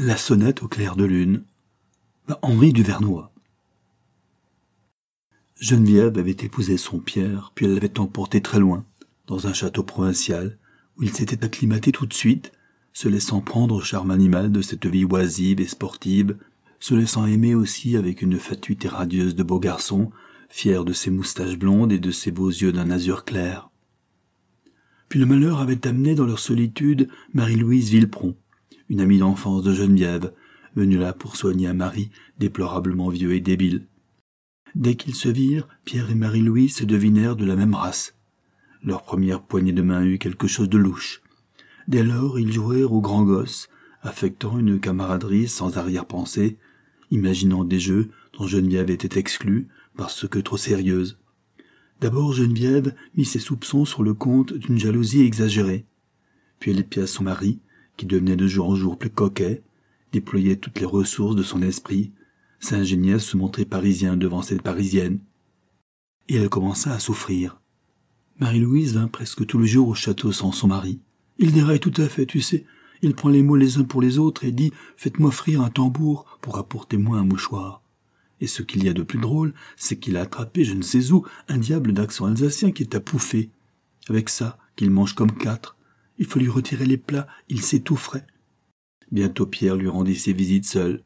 La sonnette au clair de lune. Henri Duvernois. Geneviève avait épousé son Pierre, puis elle l'avait emporté très loin, dans un château provincial, où il s'était acclimaté tout de suite, se laissant prendre au charme animal de cette vie oisive et sportive, se laissant aimer aussi avec une fatuité radieuse de beau garçon, fier de ses moustaches blondes et de ses beaux yeux d'un azur clair. Puis le malheur avait amené dans leur solitude Marie-Louise Villepron, une amie d'enfance de Geneviève, venue là pour soigner un mari déplorablement vieux et débile. Dès qu'ils se virent, Pierre et Marie-Louise se devinèrent de la même race. Leur première poignée de main eut quelque chose de louche. Dès lors, ils jouèrent au grand gosse, affectant une camaraderie sans arrière-pensée, imaginant des jeux dont Geneviève était exclue parce que trop sérieuse. D'abord Geneviève mit ses soupçons sur le compte d'une jalousie exagérée. Puis elle épia son mari, qui devenait de jour en jour plus coquet, déployait toutes les ressources de son esprit, s'ingéniait à se montrer parisien devant cette parisienne. Et elle commença à souffrir. Marie-Louise vint presque tous les jours au château sans son mari. Il déraille tout à fait, tu sais. Il prend les mots les uns pour les autres et dit Faites-moi offrir un tambour pour apporter moi un mouchoir. Et ce qu'il y a de plus drôle, c'est qu'il a attrapé je ne sais où un diable d'accent alsacien qui est à pouffer. Avec ça, qu'il mange comme quatre, il faut lui retirer les plats, il s'étoufferait. Bientôt Pierre lui rendit ses visites seul.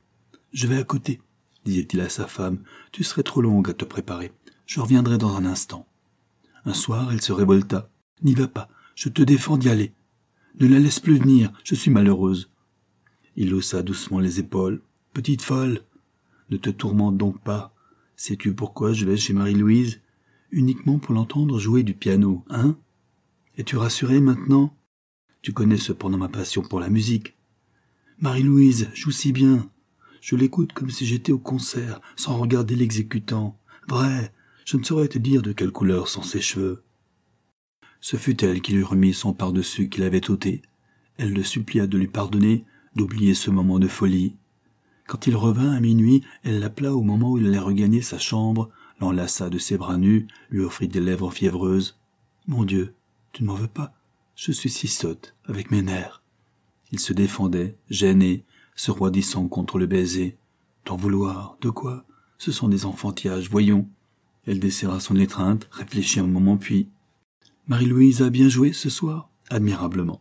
Je vais à côté, disait-il à sa femme. Tu serais trop longue à te préparer. Je reviendrai dans un instant. Un soir, elle se révolta. N'y va pas, je te défends d'y aller. Ne la laisse plus venir, je suis malheureuse. Il haussa doucement les épaules. Petite folle, ne te tourmente donc pas. Sais-tu pourquoi je vais chez Marie-Louise? Uniquement pour l'entendre jouer du piano, hein? Es-tu rassurée maintenant? Tu connais cependant ma passion pour la musique. Marie-Louise joue si bien. Je l'écoute comme si j'étais au concert, sans regarder l'exécutant. Vrai, je ne saurais te dire de quelle couleur sont ses cheveux. Ce fut elle qui lui remit son par-dessus qu'il avait ôté. Elle le supplia de lui pardonner, d'oublier ce moment de folie. Quand il revint à minuit, elle l'appela au moment où il allait regagner sa chambre, l'enlaça de ses bras nus, lui offrit des lèvres fiévreuses. Mon Dieu, tu ne m'en veux pas je suis si sotte, avec mes nerfs. Il se défendait, gêné, se roidissant contre le baiser. T'en vouloir, de quoi? Ce sont des enfantillages, voyons. Elle desserra son étreinte, réfléchit un moment, puis. Marie-Louise a bien joué ce soir? Admirablement.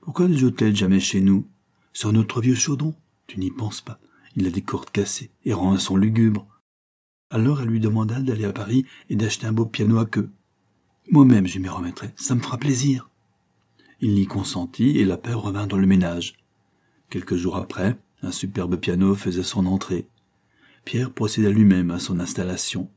Pourquoi ne joue-t-elle jamais chez nous? Sur notre vieux chaudron Tu n'y penses pas. Il a des cordes cassées et rend un son lugubre. Alors elle lui demanda d'aller à Paris et d'acheter un beau piano à queue. Moi-même je m'y remettrai, ça me fera plaisir. Il y consentit et la paire revint dans le ménage. Quelques jours après, un superbe piano faisait son entrée. Pierre procéda lui-même à son installation.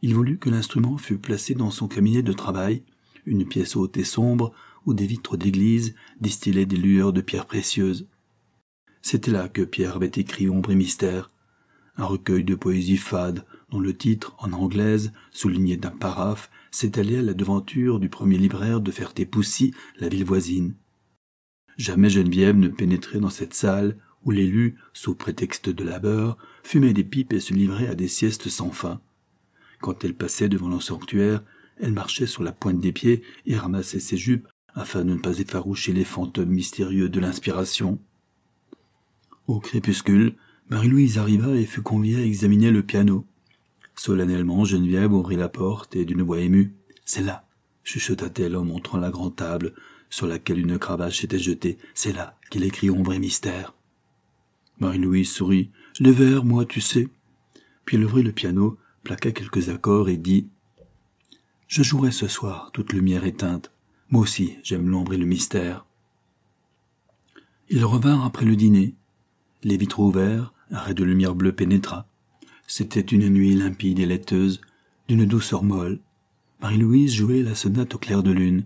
Il voulut que l'instrument fût placé dans son cabinet de travail, une pièce haute et sombre où des vitres d'église distillaient des lueurs de pierres précieuses. C'était là que Pierre avait écrit Ombre et mystère, un recueil de poésie fade dont le titre, en anglaise, souligné d'un paraphe, s'étalait à la devanture du premier libraire de Ferté-Poussy, la ville voisine. Jamais Geneviève ne pénétrait dans cette salle où l'élu, sous prétexte de labeur, fumait des pipes et se livrait à des siestes sans fin. Quand elle passait devant le sanctuaire, elle marchait sur la pointe des pieds et ramassait ses jupes afin de ne pas effaroucher les fantômes mystérieux de l'inspiration. Au crépuscule, Marie-Louise arriva et fut conviée à examiner le piano. Solennellement, Geneviève ouvrit la porte et d'une voix émue. C'est là, chuchota-t-elle en montrant la grande table sur laquelle une cravache était jetée. C'est là qu'il écrit ombre et mystère. Marie-Louise sourit. Les vers, moi, tu sais. Puis elle ouvrit le piano, plaqua quelques accords et dit Je jouerai ce soir, toute lumière éteinte. Moi aussi, j'aime l'ombre et le mystère. Ils revinrent après le dîner. Les vitraux ouverts, un ray de lumière bleue pénétra. C'était une nuit limpide et laiteuse, d'une douceur molle. Marie-Louise jouait la sonate au clair de lune.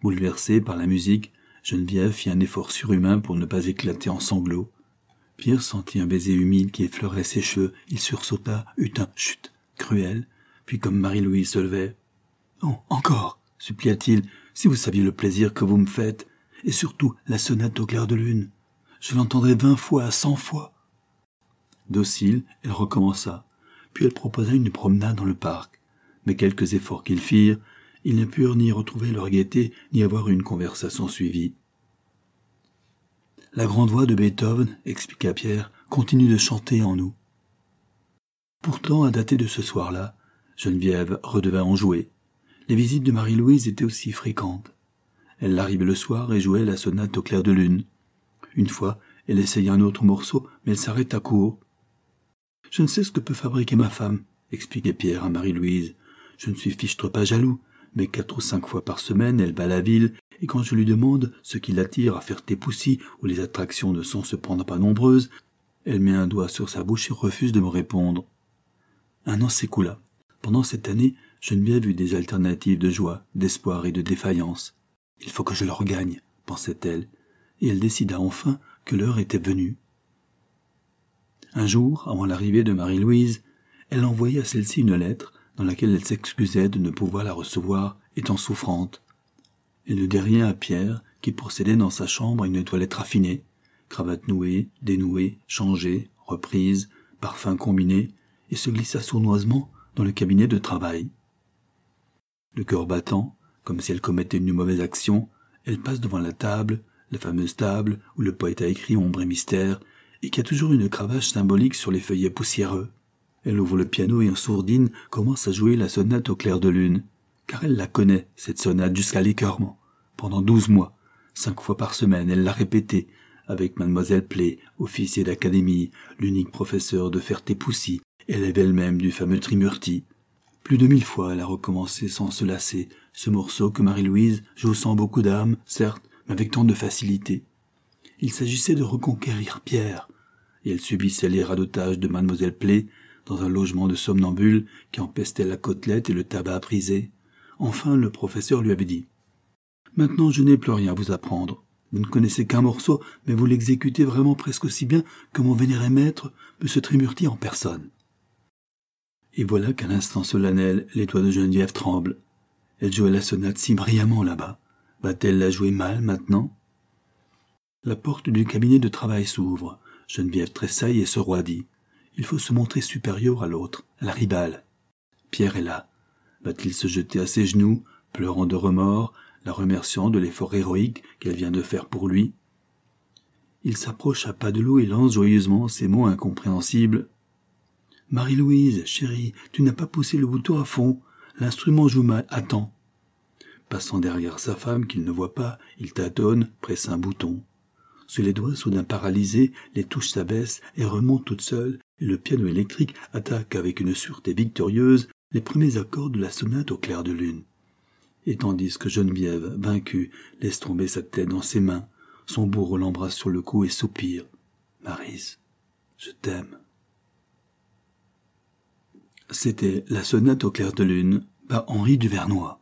Bouleversée par la musique, Geneviève fit un effort surhumain pour ne pas éclater en sanglots. Pierre sentit un baiser humide qui effleurait ses cheveux. Il sursauta, eut un chut cruel, puis comme Marie-Louise se levait. Oh, encore, supplia-t-il, si vous saviez le plaisir que vous me faites, et surtout la sonate au clair de lune. Je l'entendrai vingt fois, cent fois. Docile, elle recommença, puis elle proposa une promenade dans le parc. Mais quelques efforts qu'ils firent, ils ne purent ni retrouver leur gaieté, ni avoir une conversation suivie. La grande voix de Beethoven, expliqua Pierre, continue de chanter en nous. Pourtant, à dater de ce soir-là, Geneviève redevint enjouée. Les visites de Marie-Louise étaient aussi fréquentes. Elle arrivait le soir et jouait la sonate au clair de lune. Une fois, elle essaya un autre morceau, mais elle s'arrêta court. Je ne sais ce que peut fabriquer ma femme, expliquait Pierre à Marie-Louise. Je ne suis fichtre pas jaloux, mais quatre ou cinq fois par semaine, elle va à la ville, et quand je lui demande ce qui l'attire à faire tes poussis, où les attractions ne sont cependant pas nombreuses, elle met un doigt sur sa bouche et refuse de me répondre. Un an s'écoula. Pendant cette année, Geneviève eut des alternatives de joie, d'espoir et de défaillance. Il faut que je le regagne, pensait-elle, et elle décida enfin que l'heure était venue. Un jour, avant l'arrivée de Marie-Louise, elle envoya à celle-ci une lettre dans laquelle elle s'excusait de ne pouvoir la recevoir, étant souffrante. Elle ne dit rien à Pierre, qui procédait dans sa chambre à une toilette raffinée, cravate nouée, dénouée, changée, reprise, parfum combiné, et se glissa sournoisement dans le cabinet de travail. Le cœur battant, comme si elle commettait une mauvaise action, elle passe devant la table, la fameuse table où le poète a écrit Ombre et mystère, et qui a toujours une cravache symbolique sur les feuillets poussiéreux. Elle ouvre le piano et en sourdine commence à jouer la sonate au clair de lune, car elle la connaît, cette sonate, jusqu'à l'écœurement. Pendant douze mois, cinq fois par semaine, elle l'a répétée, avec mademoiselle Play, officier d'académie, l'unique professeur de Ferté-Poussy, élève elle-même du fameux Trimurti. Plus de mille fois, elle a recommencé sans se lasser ce morceau que Marie-Louise joue sans beaucoup d'âme, certes, mais avec tant de facilité. Il s'agissait de reconquérir Pierre, et elle subissait les radotages de mademoiselle Play dans un logement de somnambule qui empestait la côtelette et le tabac brisé. Enfin, le professeur lui avait dit Maintenant, je n'ai plus rien à vous apprendre. Vous ne connaissez qu'un morceau, mais vous l'exécutez vraiment presque aussi bien que mon vénéré maître, M. Trimurti en personne. Et voilà qu'à l'instant solennel, les doigts de Geneviève tremblent. Elle jouait la sonate si brillamment là-bas. Va-t-elle la jouer mal maintenant? La porte du cabinet de travail s'ouvre. Geneviève tressaille et se roidit. Il faut se montrer supérieur à l'autre, la ribale. Pierre est là. Va-t-il se jeter à ses genoux, pleurant de remords, la remerciant de l'effort héroïque qu'elle vient de faire pour lui? Il s'approche à pas de loup et lance joyeusement ces mots incompréhensibles. Marie-Louise, chérie, tu n'as pas poussé le bouton à fond. L'instrument joue mal. Attends. Passant derrière sa femme qu'il ne voit pas, il tâtonne, presse un bouton. Sous les doigts soudain paralysés, les touches s'abaissent et remontent toutes seules, et le piano électrique attaque avec une sûreté victorieuse les premiers accords de la sonate au clair de lune. Et tandis que Geneviève, vaincue, laisse tomber sa tête dans ses mains, son bourreau l'embrasse sur le cou et soupire. Marise, je t'aime. C'était la sonate au clair de lune par Henri Duvernois.